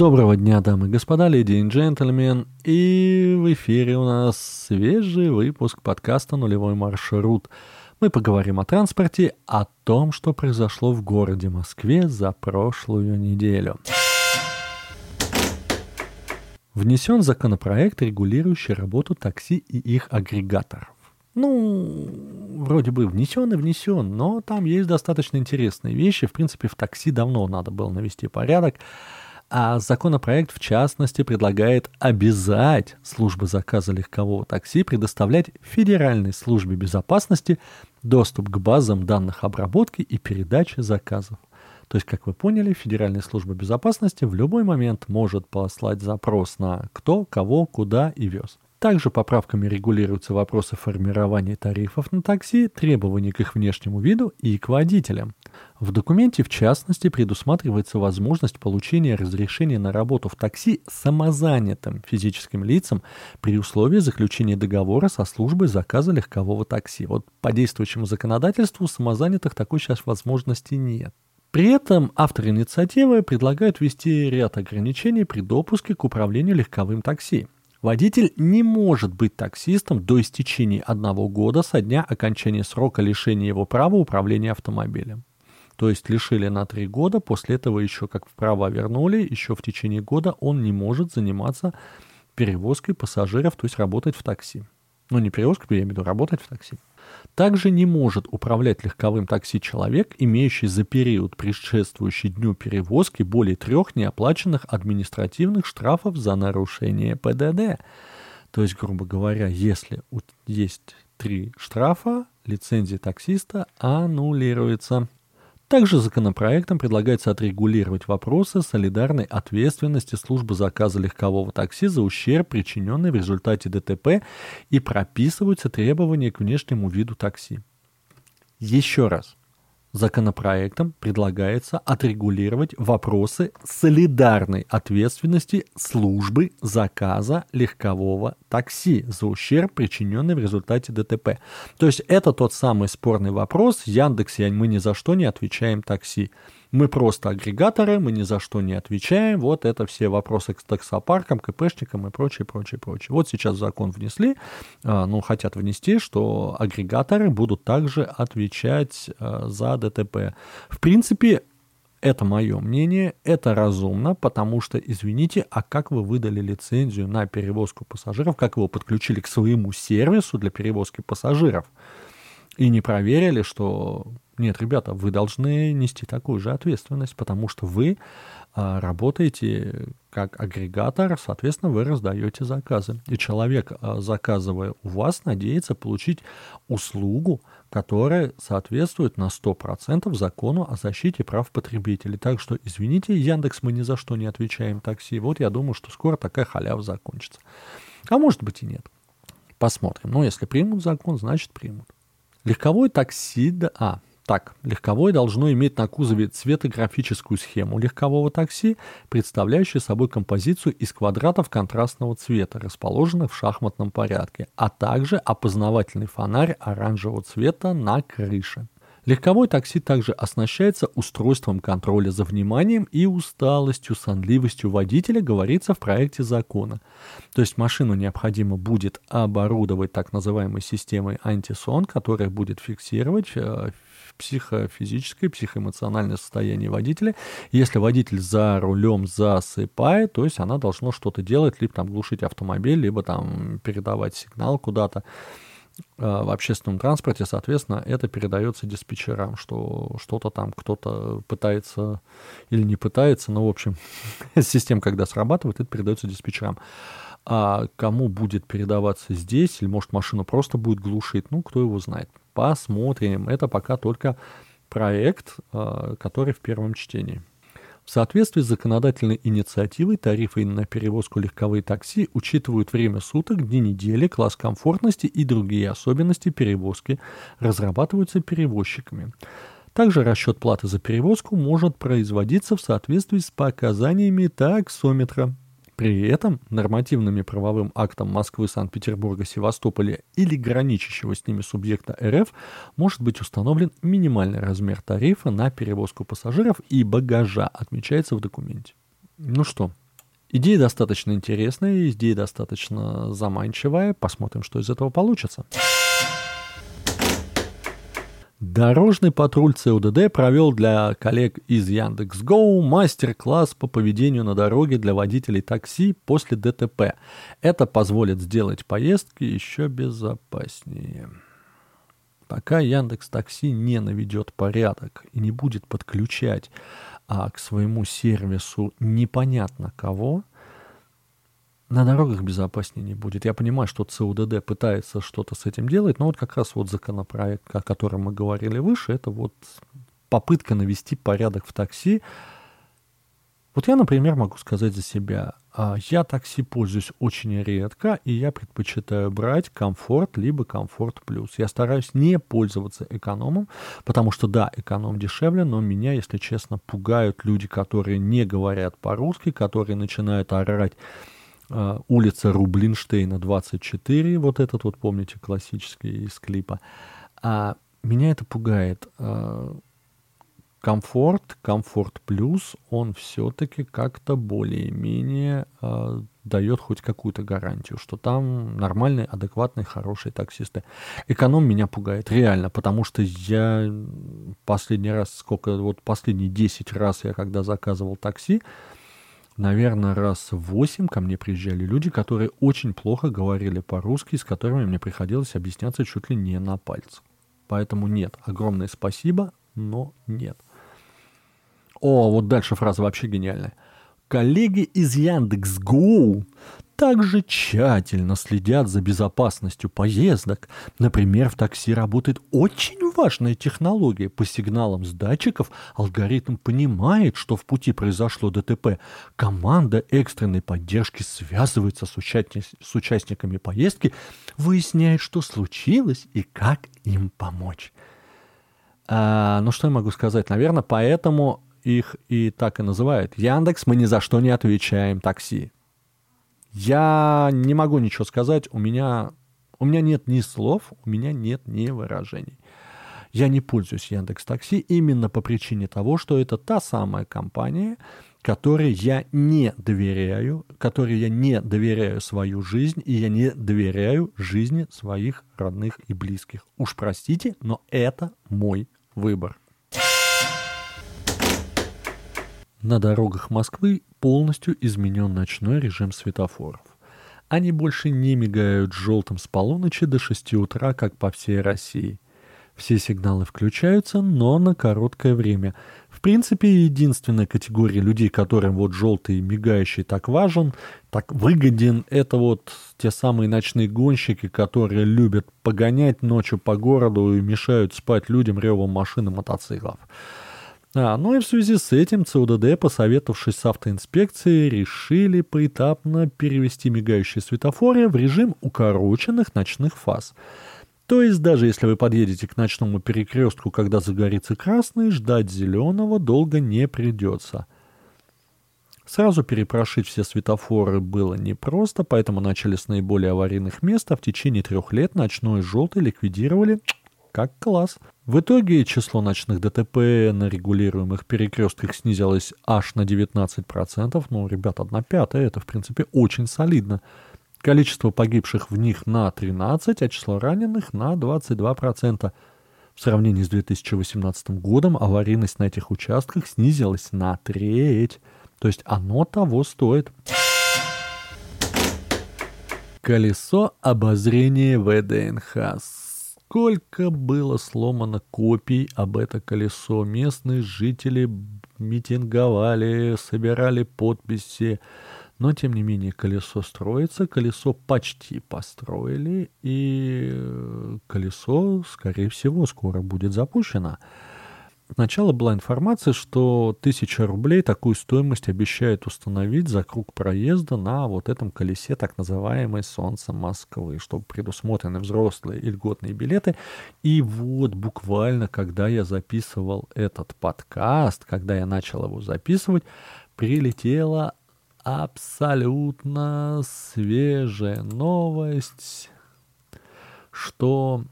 Доброго дня, дамы и господа, леди и джентльмен. И в эфире у нас свежий выпуск подкаста «Нулевой маршрут». Мы поговорим о транспорте, о том, что произошло в городе Москве за прошлую неделю. Внесен законопроект, регулирующий работу такси и их агрегаторов. Ну, вроде бы внесен и внесен, но там есть достаточно интересные вещи. В принципе, в такси давно надо было навести порядок. А законопроект, в частности, предлагает обязать службы заказа легкового такси предоставлять Федеральной службе безопасности доступ к базам данных обработки и передачи заказов. То есть, как вы поняли, Федеральная служба безопасности в любой момент может послать запрос на кто, кого, куда и вез. Также поправками регулируются вопросы формирования тарифов на такси, требования к их внешнему виду и к водителям. В документе, в частности, предусматривается возможность получения разрешения на работу в такси самозанятым физическим лицам при условии заключения договора со службой заказа легкового такси. Вот по действующему законодательству самозанятых такой сейчас возможности нет. При этом автор инициативы предлагает ввести ряд ограничений при допуске к управлению легковым такси. Водитель не может быть таксистом до истечения одного года со дня окончания срока лишения его права управления автомобилем. То есть лишили на три года, после этого еще как в права вернули, еще в течение года он не может заниматься перевозкой пассажиров, то есть работать в такси. Ну, не перевозкой, я имею в виду работать в такси. Также не может управлять легковым такси человек, имеющий за период, предшествующий дню перевозки, более трех неоплаченных административных штрафов за нарушение ПДД. То есть, грубо говоря, если есть три штрафа, лицензия таксиста аннулируется. Также законопроектом предлагается отрегулировать вопросы солидарной ответственности службы заказа легкового такси за ущерб, причиненный в результате ДТП, и прописываются требования к внешнему виду такси. Еще раз. Законопроектом предлагается отрегулировать вопросы солидарной ответственности службы заказа легкового такси за ущерб, причиненный в результате ДТП. То есть это тот самый спорный вопрос. Яндексе мы ни за что не отвечаем такси. Мы просто агрегаторы, мы ни за что не отвечаем. Вот это все вопросы к таксопаркам, КПшникам и прочее, прочее, прочее. Вот сейчас закон внесли, а, ну, хотят внести, что агрегаторы будут также отвечать а, за ДТП. В принципе, это мое мнение, это разумно, потому что, извините, а как вы выдали лицензию на перевозку пассажиров, как его подключили к своему сервису для перевозки пассажиров, и не проверили, что нет, ребята, вы должны нести такую же ответственность, потому что вы а, работаете как агрегатор, соответственно, вы раздаете заказы. И человек, а, заказывая у вас, надеется получить услугу, которая соответствует на 100% закону о защите прав потребителей. Так что, извините, Яндекс, мы ни за что не отвечаем такси. Вот я думаю, что скоро такая халява закончится. А может быть и нет. Посмотрим. Но если примут закон, значит примут. Легковое такси... Да, а, так, легковое должно иметь на кузове цветографическую схему легкового такси, представляющую собой композицию из квадратов контрастного цвета, расположенных в шахматном порядке, а также опознавательный фонарь оранжевого цвета на крыше. Легковое такси также оснащается устройством контроля за вниманием и усталостью, сонливостью водителя, говорится в проекте закона. То есть машину необходимо будет оборудовать так называемой системой антисон, которая будет фиксировать э, психофизическое, психоэмоциональное состояние водителя. Если водитель за рулем засыпает, то есть она должна что-то делать, либо там глушить автомобиль, либо там передавать сигнал куда-то э, в общественном транспорте, соответственно, это передается диспетчерам, что что-то там кто-то пытается или не пытается, но, в общем, система, когда срабатывает, это передается диспетчерам. А кому будет передаваться здесь, или, может, машину просто будет глушить, ну, кто его знает. Посмотрим. Это пока только проект, а, который в первом чтении. В соответствии с законодательной инициативой тарифы на перевозку легковые такси учитывают время суток, дни недели, класс комфортности и другие особенности перевозки, разрабатываются перевозчиками. Также расчет платы за перевозку может производиться в соответствии с показаниями таксометра. При этом нормативными правовым актом Москвы, Санкт-Петербурга, Севастополя или граничащего с ними субъекта РФ может быть установлен минимальный размер тарифа на перевозку пассажиров и багажа, отмечается в документе. Ну что, Идея достаточно интересная, идея достаточно заманчивая. Посмотрим, что из этого получится. Дорожный патруль ЦУДД провел для коллег из Яндекс.Гоу мастер-класс по поведению на дороге для водителей такси после ДТП. Это позволит сделать поездки еще безопаснее. Пока Яндекс Такси не наведет порядок и не будет подключать а, к своему сервису непонятно кого, на дорогах безопаснее не будет. Я понимаю, что ЦУДД пытается что-то с этим делать, но вот как раз вот законопроект, о котором мы говорили выше, это вот попытка навести порядок в такси. Вот я, например, могу сказать за себя. А, я такси пользуюсь очень редко, и я предпочитаю брать комфорт либо комфорт плюс. Я стараюсь не пользоваться экономом, потому что да, эконом дешевле, но меня, если честно, пугают люди, которые не говорят по-русски, которые начинают орать улица Рублинштейна, 24, вот этот вот, помните, классический из клипа. А меня это пугает. А, комфорт, комфорт плюс, он все-таки как-то более-менее э, дает хоть какую-то гарантию, что там нормальные, адекватные, хорошие таксисты. Эконом меня пугает, реально, потому что я последний раз, сколько, вот последние 10 раз я когда заказывал такси, наверное, раз восемь ко мне приезжали люди, которые очень плохо говорили по-русски, с которыми мне приходилось объясняться чуть ли не на пальцах. Поэтому нет, огромное спасибо, но нет. О, вот дальше фраза вообще гениальная. Коллеги из Яндекс.Гоу также тщательно следят за безопасностью поездок. Например, в такси работает очень важная технология. По сигналам с датчиков алгоритм понимает, что в пути произошло ДТП. Команда экстренной поддержки связывается с, участник, с участниками поездки, выясняет, что случилось и как им помочь. А, ну, что я могу сказать? Наверное, поэтому их и так и называют. Яндекс, мы ни за что не отвечаем такси. Я не могу ничего сказать, у меня, у меня нет ни слов, у меня нет ни выражений. Я не пользуюсь Яндекс Такси именно по причине того, что это та самая компания, которой я не доверяю, которой я не доверяю свою жизнь, и я не доверяю жизни своих родных и близких. Уж простите, но это мой выбор. На дорогах Москвы полностью изменен ночной режим светофоров. Они больше не мигают желтым с полуночи до 6 утра, как по всей России. Все сигналы включаются, но на короткое время. В принципе, единственная категория людей, которым вот желтый мигающий так важен, так выгоден, это вот те самые ночные гонщики, которые любят погонять ночью по городу и мешают спать людям ревом машин и мотоциклов. А, ну и в связи с этим ЦУДД, посоветовавшись с автоинспекцией, решили поэтапно перевести мигающие светофоры в режим укороченных ночных фаз. То есть даже если вы подъедете к ночному перекрестку, когда загорится красный, ждать зеленого долго не придется. Сразу перепрошить все светофоры было непросто, поэтому начали с наиболее аварийных мест, а в течение трех лет ночной желтый ликвидировали как класс. В итоге число ночных ДТП на регулируемых перекрестках снизилось аж на 19%. Ну, ребят, 1 пятая, это, в принципе, очень солидно. Количество погибших в них на 13, а число раненых на 22%. В сравнении с 2018 годом аварийность на этих участках снизилась на треть. То есть оно того стоит. Колесо обозрения ВДНХ Сколько было сломано копий об это колесо. Местные жители митинговали, собирали подписи. Но, тем не менее, колесо строится, колесо почти построили, и колесо, скорее всего, скоро будет запущено. Сначала была информация, что 1000 рублей такую стоимость обещают установить за круг проезда на вот этом колесе так называемой «Солнце Москвы», чтобы предусмотрены взрослые и льготные билеты. И вот буквально, когда я записывал этот подкаст, когда я начал его записывать, прилетела абсолютно свежая новость, что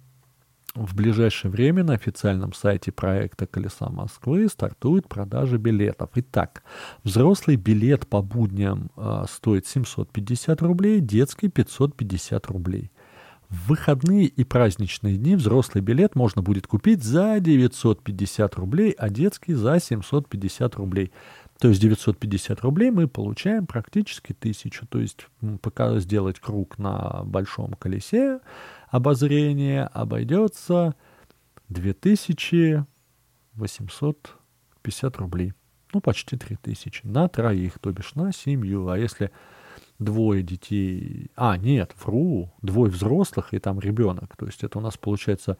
В ближайшее время на официальном сайте проекта «Колеса Москвы» стартует продажа билетов. Итак, взрослый билет по будням э, стоит 750 рублей, детский 550 рублей. В выходные и праздничные дни взрослый билет можно будет купить за 950 рублей, а детский за 750 рублей. То есть 950 рублей мы получаем практически тысячу. То есть пока сделать круг на большом колесе обозрения обойдется 2850 рублей. Ну, почти 3000 на троих, то бишь на семью. А если двое детей... А, нет, вру, двое взрослых и там ребенок. То есть это у нас получается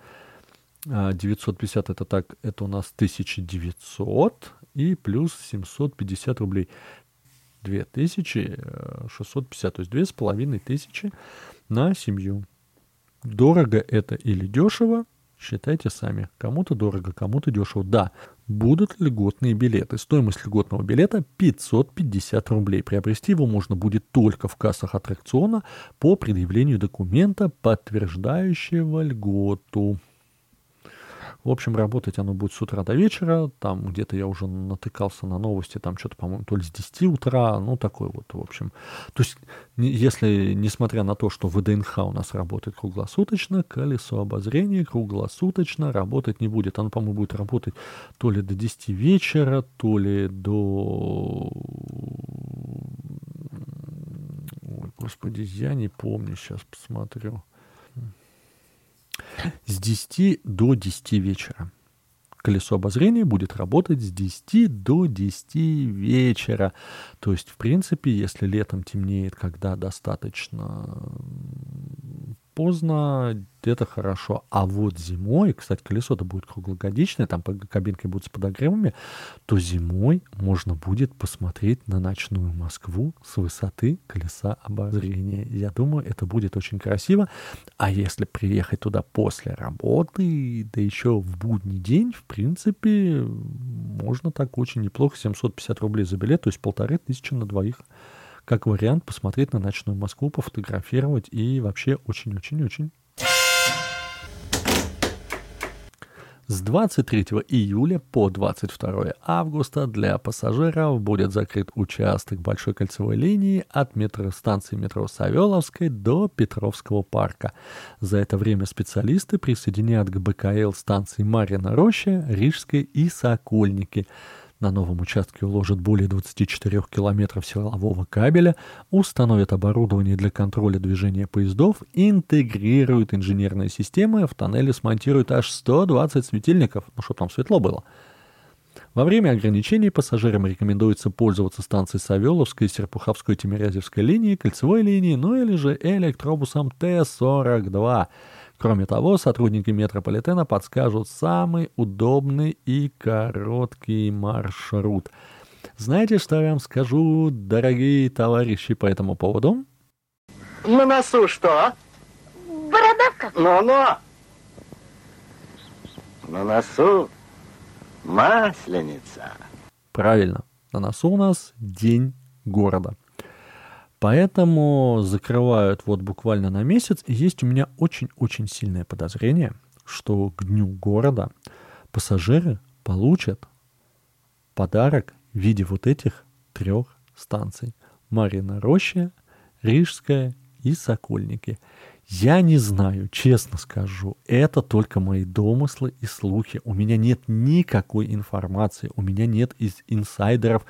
950, а, это так, это у нас 1900 и плюс 750 рублей. 2650, то есть 2500 на семью. Дорого это или дешево, Считайте сами. Кому-то дорого, кому-то дешево. Да, будут льготные билеты. Стоимость льготного билета 550 рублей. Приобрести его можно будет только в кассах аттракциона по предъявлению документа, подтверждающего льготу. В общем, работать оно будет с утра до вечера. Там где-то я уже натыкался на новости, там что-то, по-моему, то ли с 10 утра, ну, такой вот, в общем. То есть, если, несмотря на то, что ВДНХ у нас работает круглосуточно, колесо обозрения круглосуточно работать не будет. Оно, по-моему, будет работать то ли до 10 вечера, то ли до... Ой, господи, я не помню, сейчас посмотрю с 10 до 10 вечера. Колесо обозрения будет работать с 10 до 10 вечера. То есть, в принципе, если летом темнеет, когда достаточно поздно, это хорошо. А вот зимой, кстати, колесо-то будет круглогодичное, там кабинки будут с подогревами, то зимой можно будет посмотреть на ночную Москву с высоты колеса обозрения. Я думаю, это будет очень красиво. А если приехать туда после работы, да еще в будний день, в принципе, можно так очень неплохо. 750 рублей за билет, то есть полторы тысячи на двоих как вариант посмотреть на ночную Москву, пофотографировать и вообще очень-очень-очень. С 23 июля по 22 августа для пассажиров будет закрыт участок большой кольцевой линии от метростанции метро Савеловской до Петровского парка. За это время специалисты присоединят к БКЛ станции Марина Роща, Рижской и Сокольники – на новом участке уложат более 24 километров силового кабеля, установят оборудование для контроля движения поездов, интегрируют инженерные системы, в тоннеле смонтируют аж 120 светильников, ну чтобы там светло было. Во время ограничений пассажирам рекомендуется пользоваться станцией Савеловской, Серпуховской, Тимирязевской линии, кольцевой линии, ну или же электробусом Т-42. Кроме того, сотрудники метрополитена подскажут самый удобный и короткий маршрут. Знаете, что я вам скажу, дорогие товарищи, по этому поводу? На носу что? Бородавка. Ну-ну. На носу масленица. Правильно. На носу у нас День города. Поэтому закрывают вот буквально на месяц. И есть у меня очень-очень сильное подозрение, что к дню города пассажиры получат подарок в виде вот этих трех станций. Марина Роща, Рижская и Сокольники. Я не знаю, честно скажу, это только мои домыслы и слухи. У меня нет никакой информации, у меня нет из инсайдеров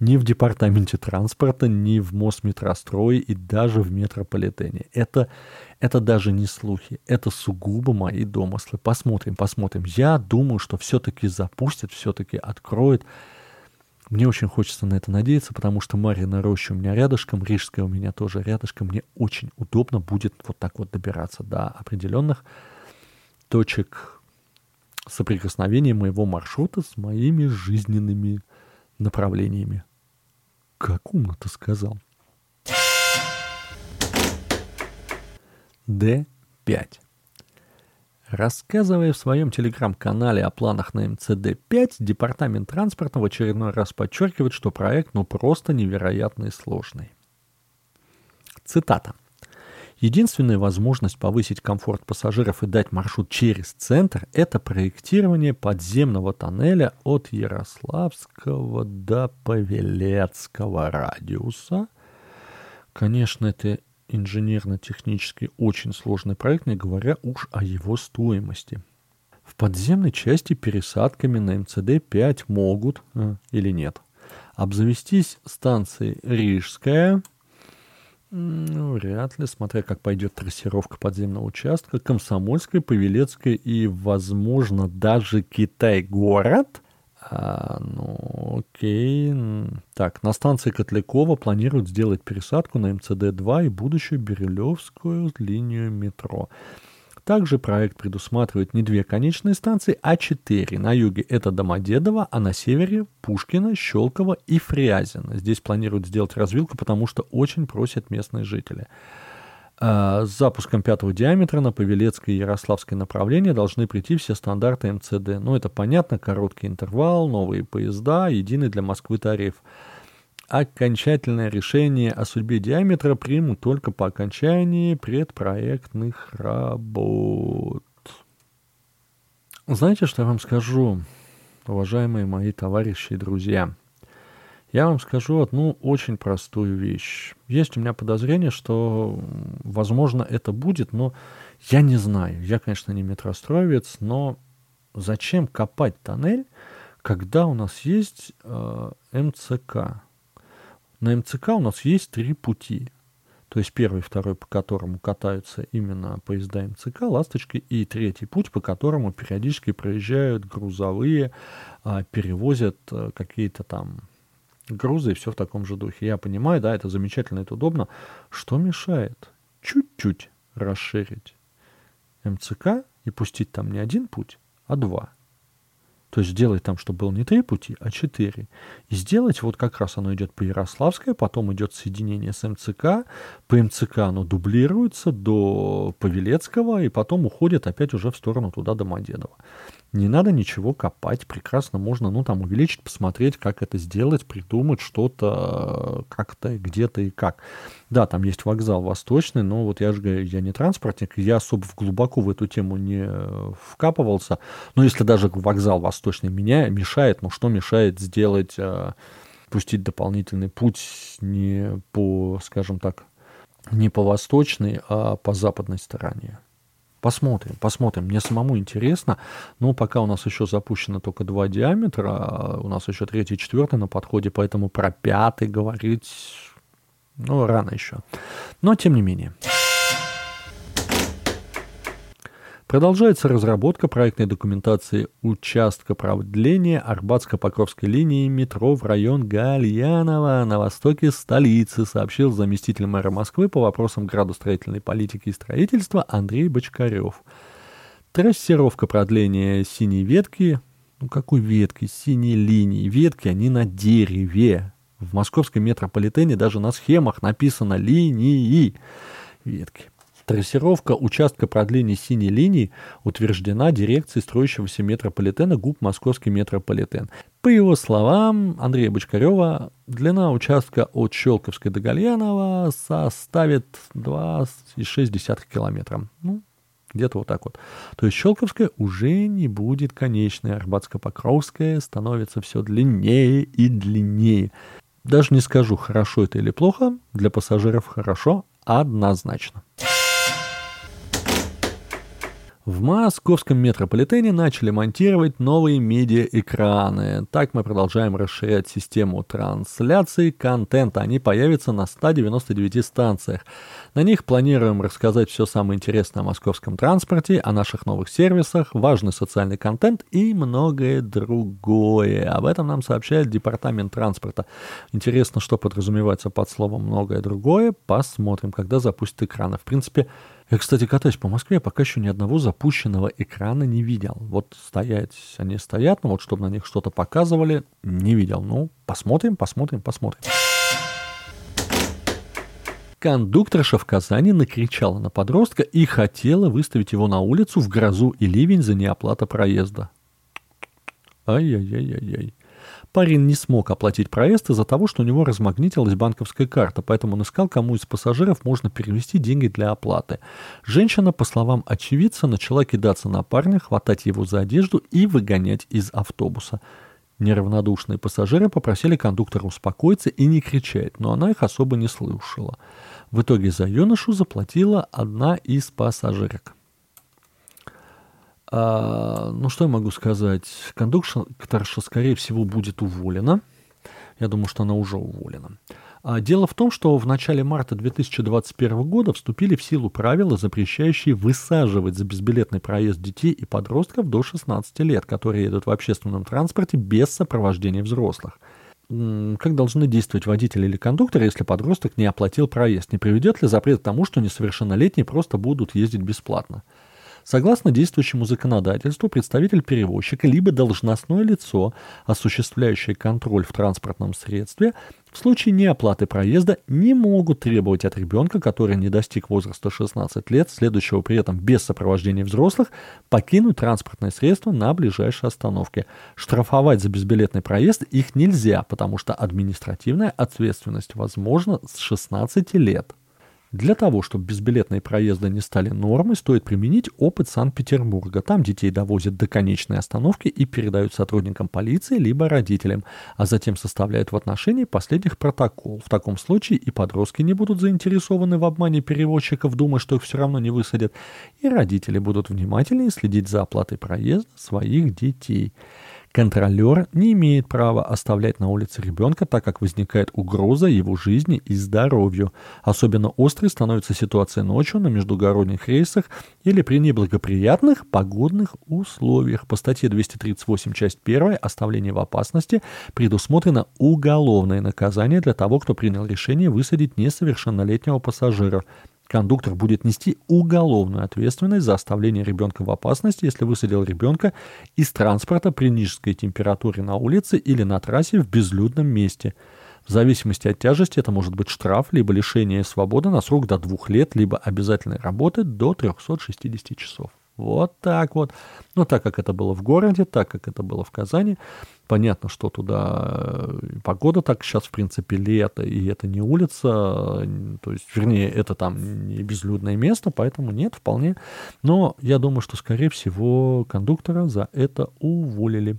ни в департаменте транспорта, ни в Мосметрострое и даже в метрополитене. Это, это даже не слухи, это сугубо мои домыслы. Посмотрим, посмотрим. Я думаю, что все-таки запустят, все-таки откроют. Мне очень хочется на это надеяться, потому что Марина Роща у меня рядышком, Рижская у меня тоже рядышком. Мне очень удобно будет вот так вот добираться до определенных точек соприкосновения моего маршрута с моими жизненными направлениями. Как умно ты сказал. Д5. Рассказывая в своем телеграм-канале о планах на МЦД-5, Департамент транспорта в очередной раз подчеркивает, что проект ну просто невероятно сложный. Цитата. Единственная возможность повысить комфорт пассажиров и дать маршрут через центр – это проектирование подземного тоннеля от Ярославского до Павелецкого радиуса. Конечно, это инженерно-технически очень сложный проект, не говоря уж о его стоимости. В подземной части пересадками на МЦД-5 могут э, или нет обзавестись станцией Рижская, ну, вряд ли, смотря как пойдет трассировка подземного участка, Комсомольская, Павелецкая и, возможно, даже Китай-город. А, ну, окей. Так, на станции Котлякова планируют сделать пересадку на МЦД-2 и будущую Бирюлевскую линию метро. Также проект предусматривает не две конечные станции, а четыре. На юге это Домодедово, а на севере Пушкина, Щелково и Фрязино. Здесь планируют сделать развилку, потому что очень просят местные жители. А, с запуском пятого диаметра на Павелецкое и Ярославское направление должны прийти все стандарты МЦД. Ну, это понятно, короткий интервал, новые поезда, единый для Москвы тариф окончательное решение о судьбе диаметра примут только по окончании предпроектных работ. Знаете, что я вам скажу, уважаемые мои товарищи и друзья? Я вам скажу одну очень простую вещь. Есть у меня подозрение, что, возможно, это будет, но я не знаю. Я, конечно, не метростроевец, но зачем копать тоннель, когда у нас есть э, МЦК? На МЦК у нас есть три пути. То есть первый, второй, по которому катаются именно поезда МЦК, ласточки, и третий путь, по которому периодически проезжают грузовые, а, перевозят а, какие-то там грузы и все в таком же духе. Я понимаю, да, это замечательно, это удобно. Что мешает чуть-чуть расширить МЦК и пустить там не один путь, а два? То есть сделать там, чтобы было не три пути, а четыре. И сделать, вот как раз оно идет по Ярославской, потом идет соединение с МЦК, по МЦК оно дублируется до Павелецкого, и потом уходит опять уже в сторону туда Домодедово. Не надо ничего копать, прекрасно можно, ну, там, увеличить, посмотреть, как это сделать, придумать что-то как-то, где-то и как. Да, там есть вокзал восточный, но вот я же говорю, я не транспортник, я особо глубоко в эту тему не вкапывался. Но если даже вокзал восточный меня мешает, ну, что мешает сделать, э, пустить дополнительный путь не по, скажем так, не по восточной, а по западной стороне. Посмотрим, посмотрим. Мне самому интересно. Но пока у нас еще запущено только два диаметра, а у нас еще третий и четвертый на подходе, поэтому про пятый говорить, ну, рано еще. Но тем не менее. Продолжается разработка проектной документации участка продления Арбатско-Покровской линии метро в район Гальянова на востоке столицы, сообщил заместитель мэра Москвы по вопросам градостроительной политики и строительства Андрей Бочкарев. Трассировка продления синей ветки, ну какой ветки, синей линии, ветки они на дереве. В московском метрополитене даже на схемах написано линии ветки. Трассировка участка продления синей линии утверждена дирекцией строящегося метрополитена ГУП «Московский метрополитен». По его словам Андрея Бочкарева, длина участка от Щелковской до Гальянова составит 2,6 километра. Ну, где-то вот так вот. То есть Щелковская уже не будет конечной, Арбатско-Покровская становится все длиннее и длиннее. Даже не скажу, хорошо это или плохо, для пассажиров хорошо однозначно. В московском метрополитене начали монтировать новые медиаэкраны. Так мы продолжаем расширять систему трансляции контента. Они появятся на 199 станциях. На них планируем рассказать все самое интересное о московском транспорте, о наших новых сервисах, важный социальный контент и многое другое. Об этом нам сообщает Департамент транспорта. Интересно, что подразумевается под словом «многое другое». Посмотрим, когда запустят экраны. В принципе, я, кстати, катаюсь по Москве, пока еще ни одного запущенного экрана не видел. Вот стоять они стоят, но вот чтобы на них что-то показывали, не видел. Ну, посмотрим, посмотрим, посмотрим. Кондукторша в Казани накричала на подростка и хотела выставить его на улицу в грозу и ливень за неоплата проезда. Ай-яй-яй-яй-яй. Парень не смог оплатить проезд из-за того, что у него размагнитилась банковская карта, поэтому он искал, кому из пассажиров можно перевести деньги для оплаты. Женщина, по словам очевидца, начала кидаться на парня, хватать его за одежду и выгонять из автобуса. Неравнодушные пассажиры попросили кондуктора успокоиться и не кричать, но она их особо не слушала. В итоге за юношу заплатила одна из пассажирок. А, ну, что я могу сказать? Кондукторша, скорее всего, будет уволена. Я думаю, что она уже уволена. А дело в том, что в начале марта 2021 года вступили в силу правила, запрещающие высаживать за безбилетный проезд детей и подростков до 16 лет, которые едут в общественном транспорте без сопровождения взрослых. Как должны действовать водители или кондукторы, если подросток не оплатил проезд? Не приведет ли запрет к тому, что несовершеннолетние просто будут ездить бесплатно? Согласно действующему законодательству, представитель перевозчика либо должностное лицо, осуществляющее контроль в транспортном средстве, в случае неоплаты проезда не могут требовать от ребенка, который не достиг возраста 16 лет, следующего при этом без сопровождения взрослых, покинуть транспортное средство на ближайшей остановке. Штрафовать за безбилетный проезд их нельзя, потому что административная ответственность возможна с 16 лет. Для того, чтобы безбилетные проезды не стали нормой, стоит применить опыт Санкт-Петербурга. Там детей довозят до конечной остановки и передают сотрудникам полиции либо родителям, а затем составляют в отношении последних протокол. В таком случае и подростки не будут заинтересованы в обмане перевозчиков, думая, что их все равно не высадят, и родители будут внимательнее следить за оплатой проезда своих детей. Контролер не имеет права оставлять на улице ребенка, так как возникает угроза его жизни и здоровью. Особенно острой становится ситуация ночью на междугородних рейсах или при неблагоприятных погодных условиях. По статье 238, часть 1, оставление в опасности, предусмотрено уголовное наказание для того, кто принял решение высадить несовершеннолетнего пассажира. Кондуктор будет нести уголовную ответственность за оставление ребенка в опасности, если высадил ребенка из транспорта при низкой температуре на улице или на трассе в безлюдном месте. В зависимости от тяжести это может быть штраф, либо лишение свободы на срок до двух лет, либо обязательной работы до 360 часов. Вот так вот. Ну, так как это было в городе, так как это было в Казани, понятно, что туда э, погода так сейчас, в принципе, лето, и это не улица, то есть, вернее, это там не безлюдное место, поэтому нет, вполне. Но я думаю, что, скорее всего, кондуктора за это уволили.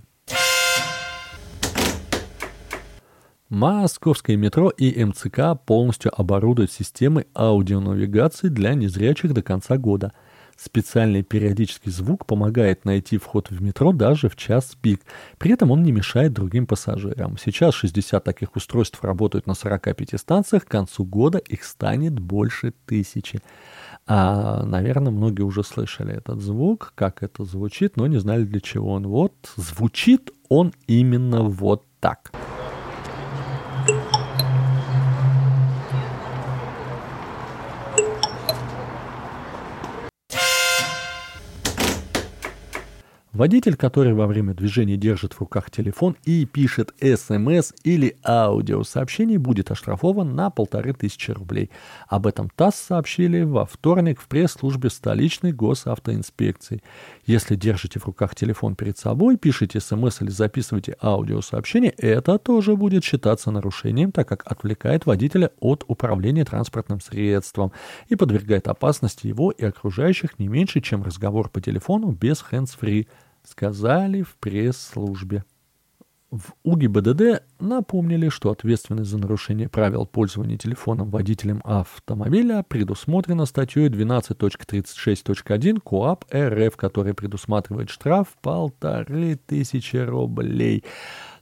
Московское метро и МЦК полностью оборудуют системой аудионавигации для незрячих до конца года – Специальный периодический звук помогает найти вход в метро даже в час пик. При этом он не мешает другим пассажирам. Сейчас 60 таких устройств работают на 45 станциях. К концу года их станет больше тысячи. А, наверное, многие уже слышали этот звук, как это звучит, но не знали для чего он. Вот звучит он именно вот так. Водитель, который во время движения держит в руках телефон и пишет СМС или аудиосообщение, будет оштрафован на полторы тысячи рублей. Об этом ТАСС сообщили во вторник в пресс-службе столичной госавтоинспекции. Если держите в руках телефон перед собой, пишите СМС или записываете аудиосообщение, это тоже будет считаться нарушением, так как отвлекает водителя от управления транспортным средством и подвергает опасности его и окружающих не меньше, чем разговор по телефону без hands-free сказали в пресс-службе. В УГИБДД напомнили, что ответственность за нарушение правил пользования телефоном водителем автомобиля предусмотрена статьей 12.36.1 КОАП РФ, которая предусматривает штраф полторы тысячи рублей.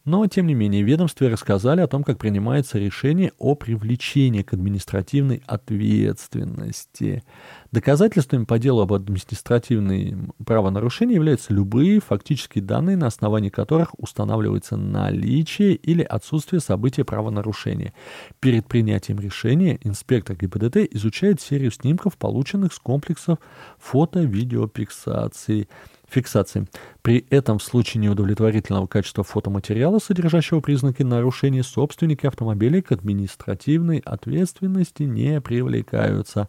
Но, тем не менее, ведомстве рассказали о том, как принимается решение о привлечении к административной ответственности. Доказательствами по делу об административной правонарушении являются любые фактические данные, на основании которых устанавливается наличие или отсутствие события правонарушения. Перед принятием решения инспектор ГИБДД изучает серию снимков, полученных с комплексов фото-видеофиксации. Фиксации. При этом в случае неудовлетворительного качества фотоматериала, содержащего признаки нарушений, собственники автомобилей к административной ответственности не привлекаются.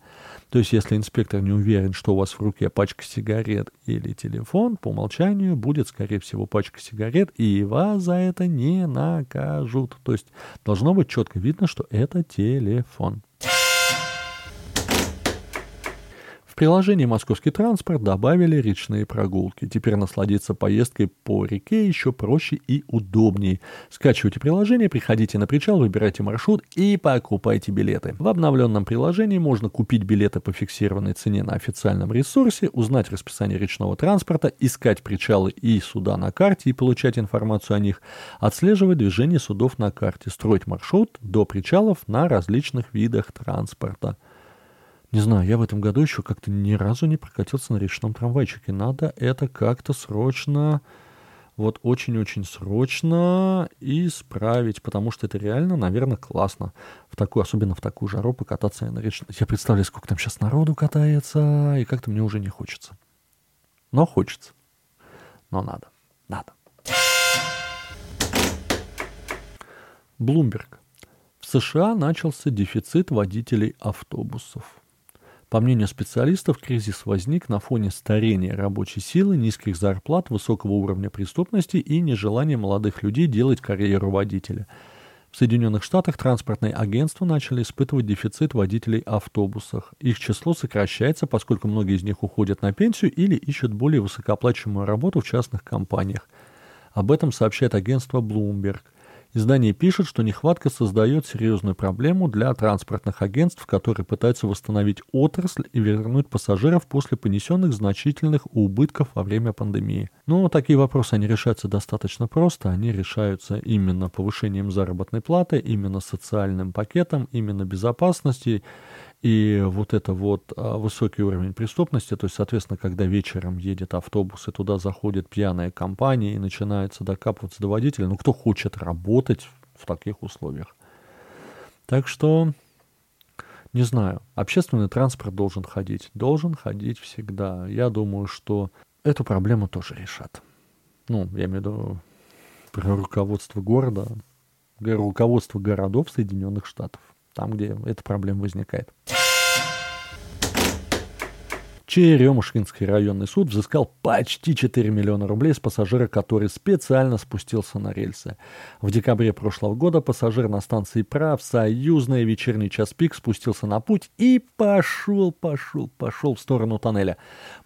То есть, если инспектор не уверен, что у вас в руке пачка сигарет или телефон, по умолчанию будет, скорее всего, пачка сигарет, и вас за это не накажут. То есть, должно быть четко видно, что это телефон. Приложении «Московский транспорт» добавили речные прогулки. Теперь насладиться поездкой по реке еще проще и удобнее. Скачивайте приложение, приходите на причал, выбирайте маршрут и покупайте билеты. В обновленном приложении можно купить билеты по фиксированной цене на официальном ресурсе, узнать расписание речного транспорта, искать причалы и суда на карте и получать информацию о них, отслеживать движение судов на карте, строить маршрут до причалов на различных видах транспорта. Не знаю, я в этом году еще как-то ни разу не прокатился на речном трамвайчике. Надо это как-то срочно, вот очень-очень срочно исправить, потому что это реально, наверное, классно. В такую, особенно в такую жару покататься на речном. Я представляю, сколько там сейчас народу катается, и как-то мне уже не хочется. Но хочется. Но надо. Надо. Блумберг. В США начался дефицит водителей автобусов. По мнению специалистов, кризис возник на фоне старения рабочей силы, низких зарплат, высокого уровня преступности и нежелания молодых людей делать карьеру водителя. В Соединенных Штатах транспортные агентства начали испытывать дефицит водителей автобусах. Их число сокращается, поскольку многие из них уходят на пенсию или ищут более высокооплачиваемую работу в частных компаниях. Об этом сообщает агентство Bloomberg – Издание пишет, что нехватка создает серьезную проблему для транспортных агентств, которые пытаются восстановить отрасль и вернуть пассажиров после понесенных значительных убытков во время пандемии. Но такие вопросы, они решаются достаточно просто. Они решаются именно повышением заработной платы, именно социальным пакетом, именно безопасностью и вот это вот а, высокий уровень преступности, то есть, соответственно, когда вечером едет автобус, и туда заходит пьяная компания и начинается докапываться до водителя, ну кто хочет работать в таких условиях? Так что, не знаю, общественный транспорт должен ходить, должен ходить всегда. Я думаю, что эту проблему тоже решат. Ну, я имею в виду про руководство города, руководство городов Соединенных Штатов там, где эта проблема возникает. Черемушкинский районный суд взыскал почти 4 миллиона рублей с пассажира, который специально спустился на рельсы. В декабре прошлого года пассажир на станции прав «Союзная» вечерний час пик спустился на путь и пошел, пошел, пошел в сторону тоннеля.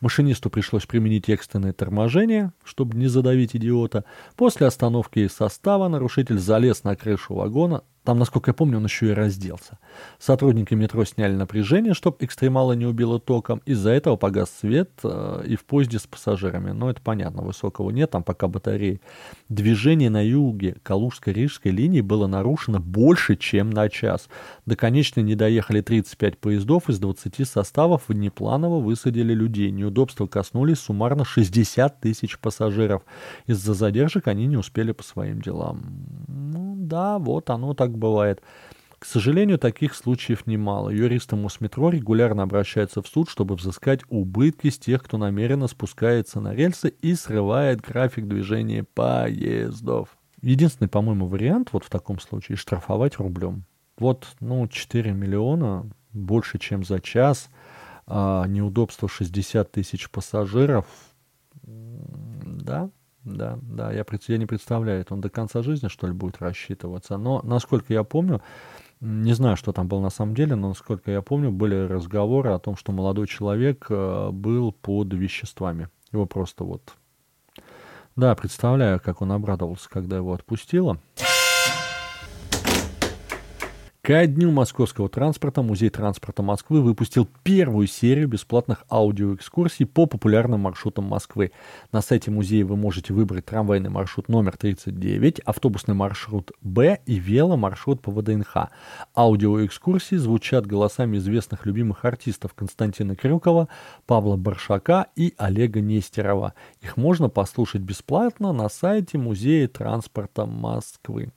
Машинисту пришлось применить экстренное торможение, чтобы не задавить идиота. После остановки состава нарушитель залез на крышу вагона, там, насколько я помню, он еще и разделся. Сотрудники метро сняли напряжение, чтобы экстремала не убило током. Из-за этого погас свет э, и в поезде с пассажирами. Но это понятно, высокого нет, там пока батареи. Движение на юге Калужско-Рижской линии было нарушено больше, чем на час. До конечной не доехали 35 поездов, из 20 составов внепланово высадили людей. Неудобства коснулись суммарно 60 тысяч пассажиров. Из-за задержек они не успели по своим делам. Да, вот оно так бывает. К сожалению, таких случаев немало. Юристы Мосметро регулярно обращаются в суд, чтобы взыскать убытки с тех, кто намеренно спускается на рельсы и срывает график движения поездов. Единственный, по-моему, вариант вот в таком случае штрафовать рублем. Вот, ну, 4 миллиона, больше, чем за час, а, неудобство 60 тысяч пассажиров. Да, да, да, я, я не представляю, это он до конца жизни, что ли, будет рассчитываться. Но, насколько я помню, не знаю, что там было на самом деле, но, насколько я помню, были разговоры о том, что молодой человек э, был под веществами. Его просто вот... Да, представляю, как он обрадовался, когда его отпустило. Ко дню московского транспорта Музей транспорта Москвы выпустил первую серию бесплатных аудиоэкскурсий по популярным маршрутам Москвы. На сайте музея вы можете выбрать трамвайный маршрут номер 39, автобусный маршрут Б и веломаршрут по ВДНХ. Аудиоэкскурсии звучат голосами известных любимых артистов Константина Крюкова, Павла Баршака и Олега Нестерова. Их можно послушать бесплатно на сайте Музея транспорта Москвы.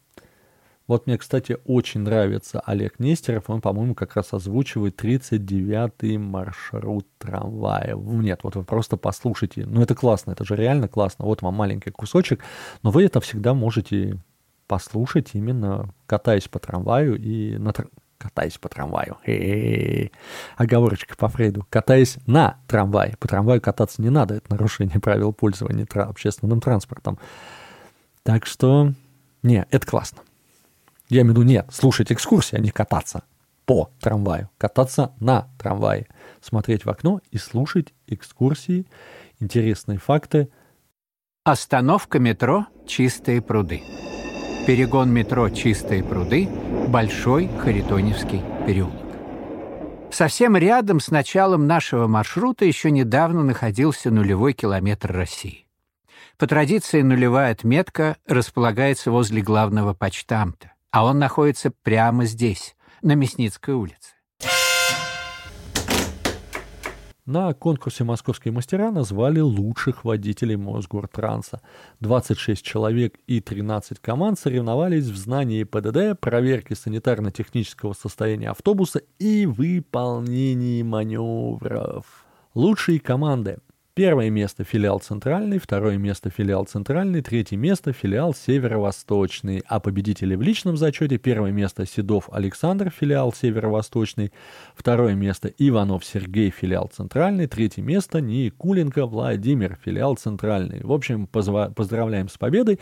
Вот мне, кстати, очень нравится Олег Нестеров. Он, по-моему, как раз озвучивает 39-й маршрут трамвая. Нет, вот вы просто послушайте. Ну, это классно, это же реально классно. Вот вам маленький кусочек. Но вы это всегда можете послушать именно катаясь по трамваю и на тр... катаясь по трамваю. Э-э-э. Оговорочка по Фрейду. Катаясь на трамвае. По трамваю кататься не надо. Это нарушение правил пользования тра- общественным транспортом. Так что... Не, это классно. Я имею в виду нет, слушать экскурсии, а не кататься по трамваю. Кататься на трамвае. Смотреть в окно и слушать экскурсии, интересные факты. Остановка метро «Чистые пруды». Перегон метро «Чистые пруды» – Большой Харитоневский переулок. Совсем рядом с началом нашего маршрута еще недавно находился нулевой километр России. По традиции нулевая отметка располагается возле главного почтамта а он находится прямо здесь, на Мясницкой улице. На конкурсе «Московские мастера» назвали лучших водителей Мосгортранса. 26 человек и 13 команд соревновались в знании ПДД, проверке санитарно-технического состояния автобуса и выполнении маневров. Лучшие команды Первое место филиал Центральный, второе место филиал Центральный, третье место филиал Северо-Восточный. А победители в личном зачете первое место Седов Александр, филиал Северо-Восточный, второе место Иванов Сергей, филиал Центральный, третье место Никуленко Владимир, филиал Центральный. В общем, поздравляем с победой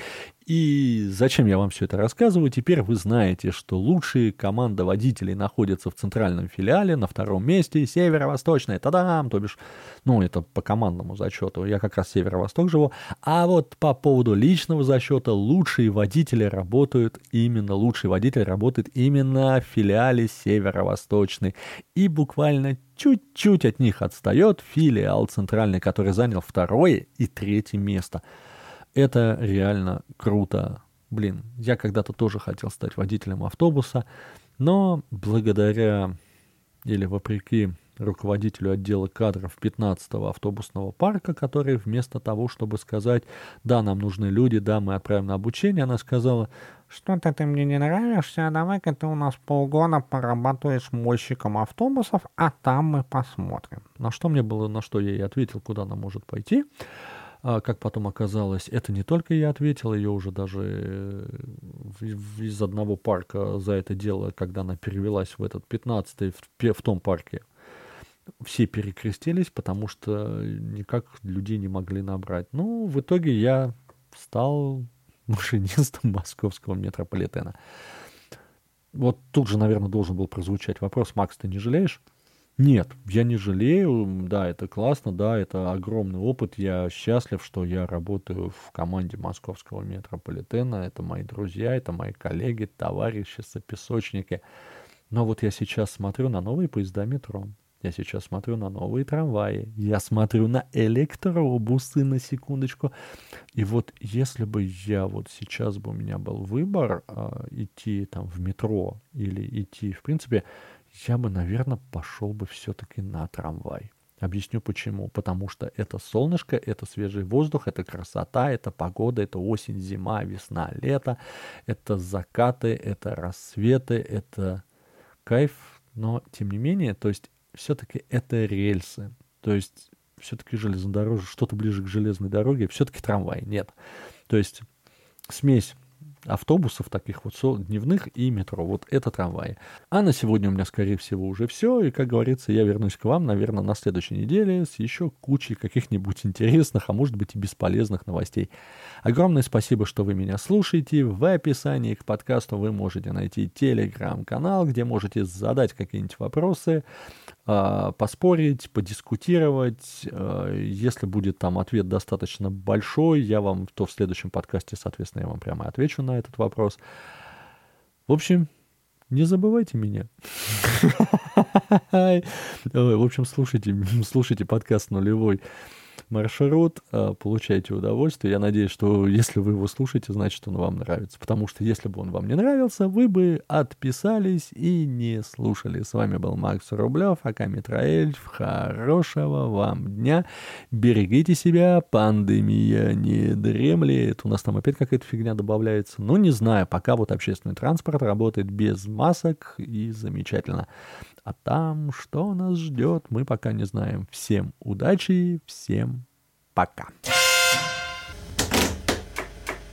и зачем я вам все это рассказываю? Теперь вы знаете, что лучшие команда водителей находятся в центральном филиале, на втором месте, северо-восточная, тадам, то бишь, ну, это по командному зачету, я как раз северо-восток живу. А вот по поводу личного зачета, лучшие водители работают именно, лучший водитель работает именно в филиале северо-восточный. И буквально чуть-чуть от них отстает филиал центральный, который занял второе и третье место. Это реально круто. Блин, я когда-то тоже хотел стать водителем автобуса, но благодаря или вопреки руководителю отдела кадров 15-го автобусного парка, который вместо того, чтобы сказать, да, нам нужны люди, да, мы отправим на обучение, она сказала, что-то ты мне не нравишься, давай-ка ты у нас полгода поработаешь мойщиком автобусов, а там мы посмотрим. На что мне было, на что я ей ответил, куда она может пойти. А, как потом оказалось, это не только я ответил, ее уже даже э, из одного парка за это дело, когда она перевелась в этот 15-й, в, в том парке, все перекрестились, потому что никак людей не могли набрать. Ну, в итоге я стал машинистом московского метрополитена. Вот тут же, наверное, должен был прозвучать вопрос, Макс, ты не жалеешь? Нет, я не жалею, да, это классно, да, это огромный опыт, я счастлив, что я работаю в команде московского метрополитена, это мои друзья, это мои коллеги, товарищи, сопесочники. Но вот я сейчас смотрю на новые поезда метро, я сейчас смотрю на новые трамваи, я смотрю на электробусы, на секундочку. И вот если бы я вот сейчас бы у меня был выбор э, идти там в метро или идти, в принципе, я бы, наверное, пошел бы все-таки на трамвай. Объясню почему. Потому что это солнышко, это свежий воздух, это красота, это погода, это осень, зима, весна, лето, это закаты, это рассветы, это кайф. Но, тем не менее, то есть все-таки это рельсы. То есть все-таки железнодорожье, что-то ближе к железной дороге, все-таки трамвай, нет. То есть смесь автобусов таких вот дневных и метро. Вот это трамваи. А на сегодня у меня, скорее всего, уже все. И, как говорится, я вернусь к вам, наверное, на следующей неделе с еще кучей каких-нибудь интересных, а может быть и бесполезных новостей. Огромное спасибо, что вы меня слушаете. В описании к подкасту вы можете найти телеграм-канал, где можете задать какие-нибудь вопросы, поспорить, подискутировать. А, если будет там ответ достаточно большой, я вам то в следующем подкасте, соответственно, я вам прямо отвечу на этот вопрос. В общем, не забывайте меня. В общем, слушайте, слушайте подкаст нулевой. Маршрут, э, получайте удовольствие. Я надеюсь, что если вы его слушаете, значит, он вам нравится. Потому что если бы он вам не нравился, вы бы отписались и не слушали. С вами был Макс Рублев, АК Митроэльф. Хорошего вам дня. Берегите себя, пандемия не дремлет. У нас там опять какая-то фигня добавляется. Ну, не знаю, пока вот общественный транспорт работает без масок и замечательно. А там что нас ждет, мы пока не знаем. Всем удачи, всем пока.